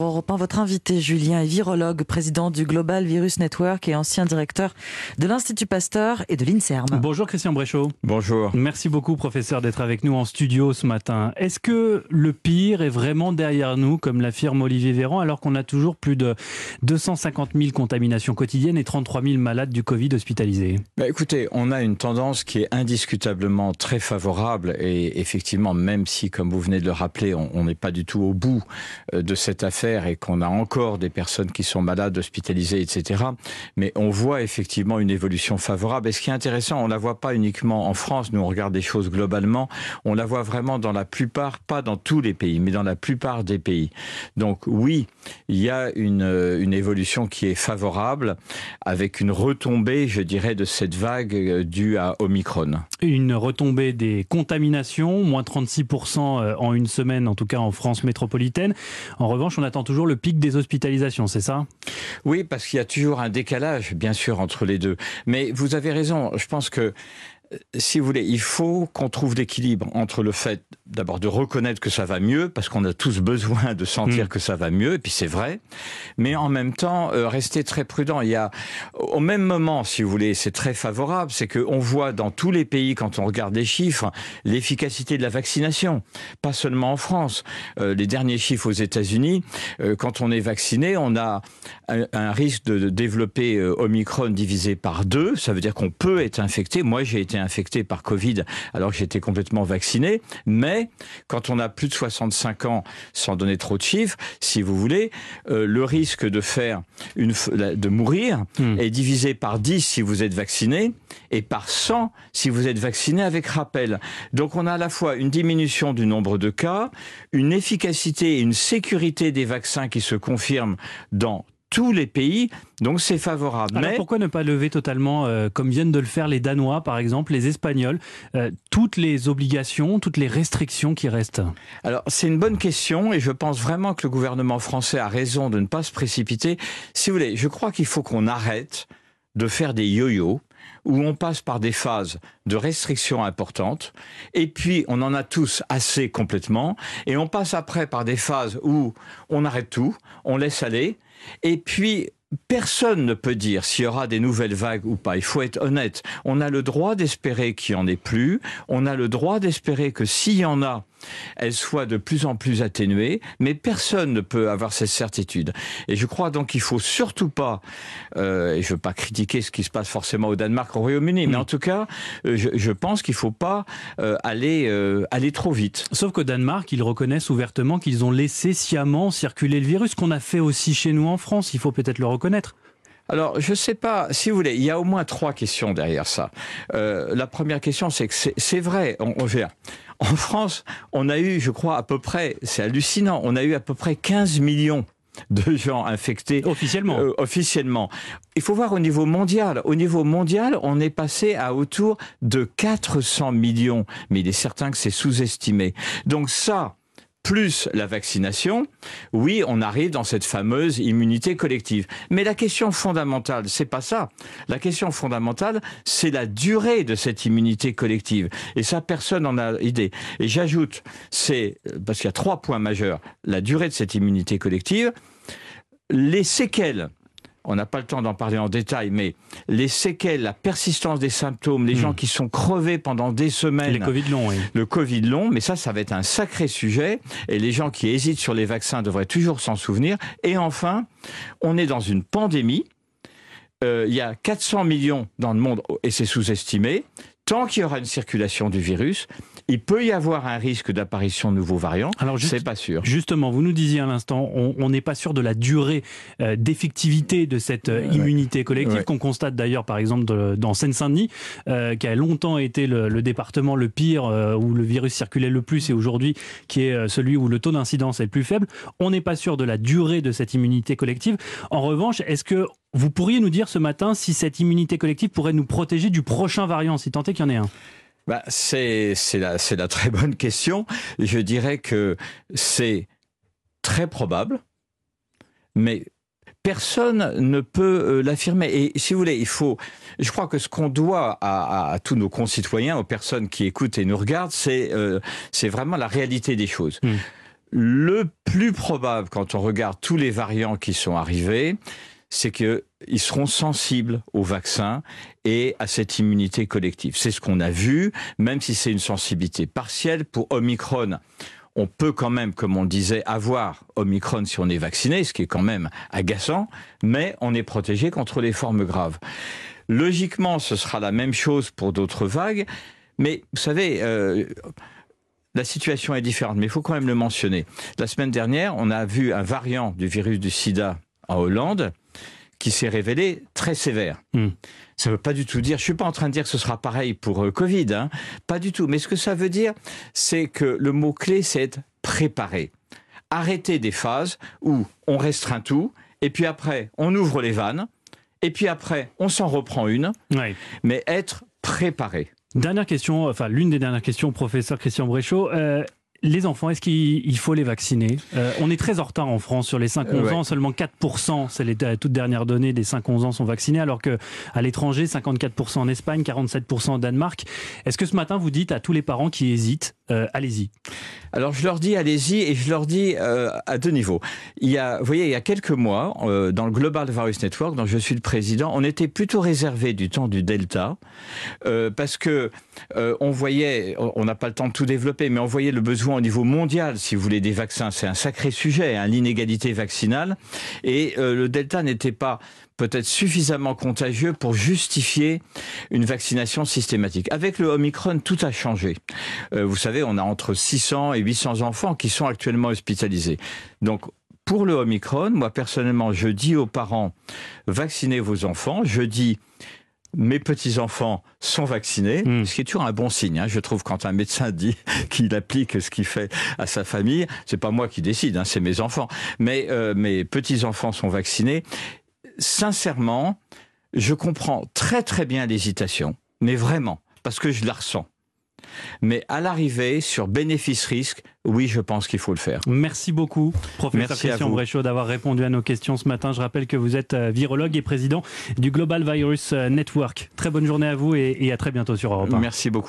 Well, Europe votre invité Julien est virologue, président du Global Virus Network et ancien directeur de l'Institut Pasteur et de l'INSERM. Bonjour Christian Bréchaud. Bonjour. Merci beaucoup professeur d'être avec nous en studio ce matin. Est-ce que le pire est vraiment derrière nous, comme l'affirme Olivier Véran, alors qu'on a toujours plus de 250 000 contaminations quotidiennes et 33 000 malades du Covid hospitalisés? Bah Écoutez, on a une tendance qui est indiscutablement très favorable et effectivement, même si, comme vous venez de le rappeler, on n'est pas du tout au bout euh, de cette affaire, qu'on a encore des personnes qui sont malades, hospitalisées, etc. Mais on voit effectivement une évolution favorable. Et ce qui est intéressant, on la voit pas uniquement en France. Nous, on regarde des choses globalement. On la voit vraiment dans la plupart, pas dans tous les pays, mais dans la plupart des pays. Donc oui, il y a une, une évolution qui est favorable, avec une retombée, je dirais, de cette vague euh, due à Omicron. Une retombée des contaminations, moins 36% euh, en une semaine, en tout cas en France métropolitaine. En revanche, on attend toujours le pic des hospitalisations, c'est ça? Oui, parce qu'il y a toujours un décalage, bien sûr, entre les deux. Mais vous avez raison, je pense que euh, si vous voulez, il faut qu'on trouve l'équilibre entre le fait d'abord de reconnaître que ça va mieux, parce qu'on a tous besoin de sentir mm. que ça va mieux, et puis c'est vrai, mais en même temps euh, rester très prudent. Il y a au même moment, si vous voulez, c'est très favorable, c'est qu'on voit dans tous les pays, quand on regarde les chiffres, l'efficacité de la vaccination, pas seulement en France. Euh, les derniers chiffres aux États-Unis, euh, quand on est vacciné, on a un, un risque de, de développer Omicron divisé par deux. Ça veut dire qu'on peut être infecté. Moi, j'ai été infecté par Covid alors que j'étais complètement vacciné, mais quand on a plus de 65 ans, sans donner trop de chiffres, si vous voulez, euh, le risque de faire une, de mourir hmm. est divisé par 10 si vous êtes vacciné et par 100 si vous êtes vacciné avec rappel. Donc on a à la fois une diminution du nombre de cas, une efficacité et une sécurité des vaccins qui se confirment dans tous les pays, donc c'est favorable. Alors pourquoi ne pas lever totalement, euh, comme viennent de le faire les Danois par exemple, les Espagnols, euh, toutes les obligations, toutes les restrictions qui restent? Alors c'est une bonne question et je pense vraiment que le gouvernement français a raison de ne pas se précipiter. Si vous voulez, je crois qu'il faut qu'on arrête de faire des yo-yo où on passe par des phases de restrictions importantes, et puis on en a tous assez complètement, et on passe après par des phases où on arrête tout, on laisse aller, et puis Personne ne peut dire s'il y aura des nouvelles vagues ou pas. Il faut être honnête. On a le droit d'espérer qu'il n'y en ait plus. On a le droit d'espérer que s'il y en a, elles soient de plus en plus atténuées. Mais personne ne peut avoir cette certitude. Et je crois donc qu'il faut surtout pas, euh, et je veux pas critiquer ce qui se passe forcément au Danemark, au Royaume-Uni, mais mm. en tout cas, euh, je, je, pense qu'il faut pas euh, aller euh, aller trop vite. Sauf qu'au Danemark, ils reconnaissent ouvertement qu'ils ont laissé sciemment circuler le virus, qu'on a fait aussi chez nous en France. Il faut peut-être le reconnaître alors, je ne sais pas, si vous voulez, il y a au moins trois questions derrière ça. Euh, la première question, c'est que c'est vrai, on, on en France, on a eu, je crois, à peu près, c'est hallucinant, on a eu à peu près 15 millions de gens infectés officiellement. Euh, officiellement. Il faut voir au niveau mondial. Au niveau mondial, on est passé à autour de 400 millions, mais il est certain que c'est sous-estimé. Donc ça, plus la vaccination, oui, on arrive dans cette fameuse immunité collective. Mais la question fondamentale, c'est pas ça. La question fondamentale, c'est la durée de cette immunité collective. Et ça, personne n'en a idée. Et j'ajoute, c'est, parce qu'il y a trois points majeurs, la durée de cette immunité collective, les séquelles on n'a pas le temps d'en parler en détail, mais les séquelles, la persistance des symptômes, les hmm. gens qui sont crevés pendant des semaines. Le Covid long, oui. Le Covid long, mais ça, ça va être un sacré sujet. Et les gens qui hésitent sur les vaccins devraient toujours s'en souvenir. Et enfin, on est dans une pandémie. Euh, il y a 400 millions dans le monde, et c'est sous-estimé. Tant qu'il y aura une circulation du virus, il peut y avoir un risque d'apparition de nouveaux variants. Alors, c'est pas sûr. Justement, vous nous disiez à l'instant, on n'est pas sûr de la durée euh, d'effectivité de cette euh, immunité collective qu'on constate d'ailleurs, par exemple, dans Seine-Saint-Denis, euh, qui a longtemps été le, département le pire où le virus circulait le plus et aujourd'hui qui est celui où le taux d'incidence est le plus faible. On n'est pas sûr de la durée de cette immunité collective. En revanche, est-ce que vous pourriez nous dire ce matin si cette immunité collective pourrait nous protéger du prochain variant, si tant est qu'il y en ait un? Bah, c'est la, la très bonne question. Je dirais que c'est très probable, mais personne ne peut euh, l'affirmer. Et si vous voulez, il faut. Je crois que ce qu'on doit à, à, tous nos concitoyens, aux personnes qui écoutent et nous regardent, c'est euh, vraiment la réalité des choses. Hmm. Le plus probable, quand on regarde tous les variants qui sont arrivés, c'est qu'ils seront sensibles au vaccin et à cette immunité collective. C'est ce qu'on a vu, même si c'est une sensibilité partielle. Pour Omicron, on peut quand même, comme on disait, avoir Omicron si on est vacciné, ce qui est quand même agaçant, mais on est protégé contre les formes graves. Logiquement, ce sera la même chose pour d'autres vagues, mais vous savez, euh, la situation est différente, mais il faut quand même le mentionner. La semaine dernière, on a vu un variant du virus du sida en Hollande qui s'est révélé très sévère. Hmm. Ça ne veut pas du tout dire, je suis pas en train de dire que ce sera pareil pour euh, Covid, hein, pas du tout. Mais ce que ça veut dire, c'est que le mot-clé, c'est être préparé. Arrêter des phases où on restreint tout, et puis après, on ouvre les vannes, et puis après, on s'en reprend une, mais être préparé. Dernière question, enfin l'une des dernières questions, professeur Christian Bréchot. Euh, les enfants, est-ce qu'il faut les vacciner? Euh, On est très en retard en France sur les 5-11 ans. Seulement 4%, c'est les toutes dernières données des 5-11 ans sont vaccinés, alors que à l'étranger, 54% en Espagne, 47% au Danemark. Est-ce que ce matin, vous dites à tous les parents qui hésitent, euh, allez-y? Alors je leur dis allez-y et je leur dis euh, à deux niveaux. Il y a, vous voyez, il y a quelques mois, dans le Global Virus Network, dont je suis le président, on était plutôt réservé du temps du Delta parce que on voyait, on n'a pas le temps de tout développer, mais on voyait le besoin au niveau mondial, si vous voulez, des vaccins. C'est un sacré sujet, hein, l'inégalité vaccinale, et le Delta n'était pas peut-être suffisamment contagieux pour justifier une vaccination systématique. Avec le Omicron, tout a changé. Euh, vous savez, on a entre 600 et 800 enfants qui sont actuellement hospitalisés. Donc, pour le Omicron, moi personnellement, je dis aux parents, vaccinez vos enfants. Je dis, mes petits-enfants sont vaccinés, hmm. ce qui est toujours un bon signe. Hein. Je trouve quand un médecin dit qu'il applique ce qu'il fait à sa famille, c'est pas moi qui décide, hein, c'est mes enfants. Mais euh, mes petits-enfants sont vaccinés sincèrement, je comprends très très bien l'hésitation, mais vraiment, parce que je la ressens. Mais à l'arrivée, sur bénéfice-risque, oui, je pense qu'il faut le faire. Merci beaucoup, professeur Christian Bréchaud, d'avoir répondu à nos questions ce matin. Je rappelle que vous êtes euh, virologue et président du Global Virus euh, Network. Très bonne journée à vous et, à très bientôt sur Europe 1. Merci beaucoup.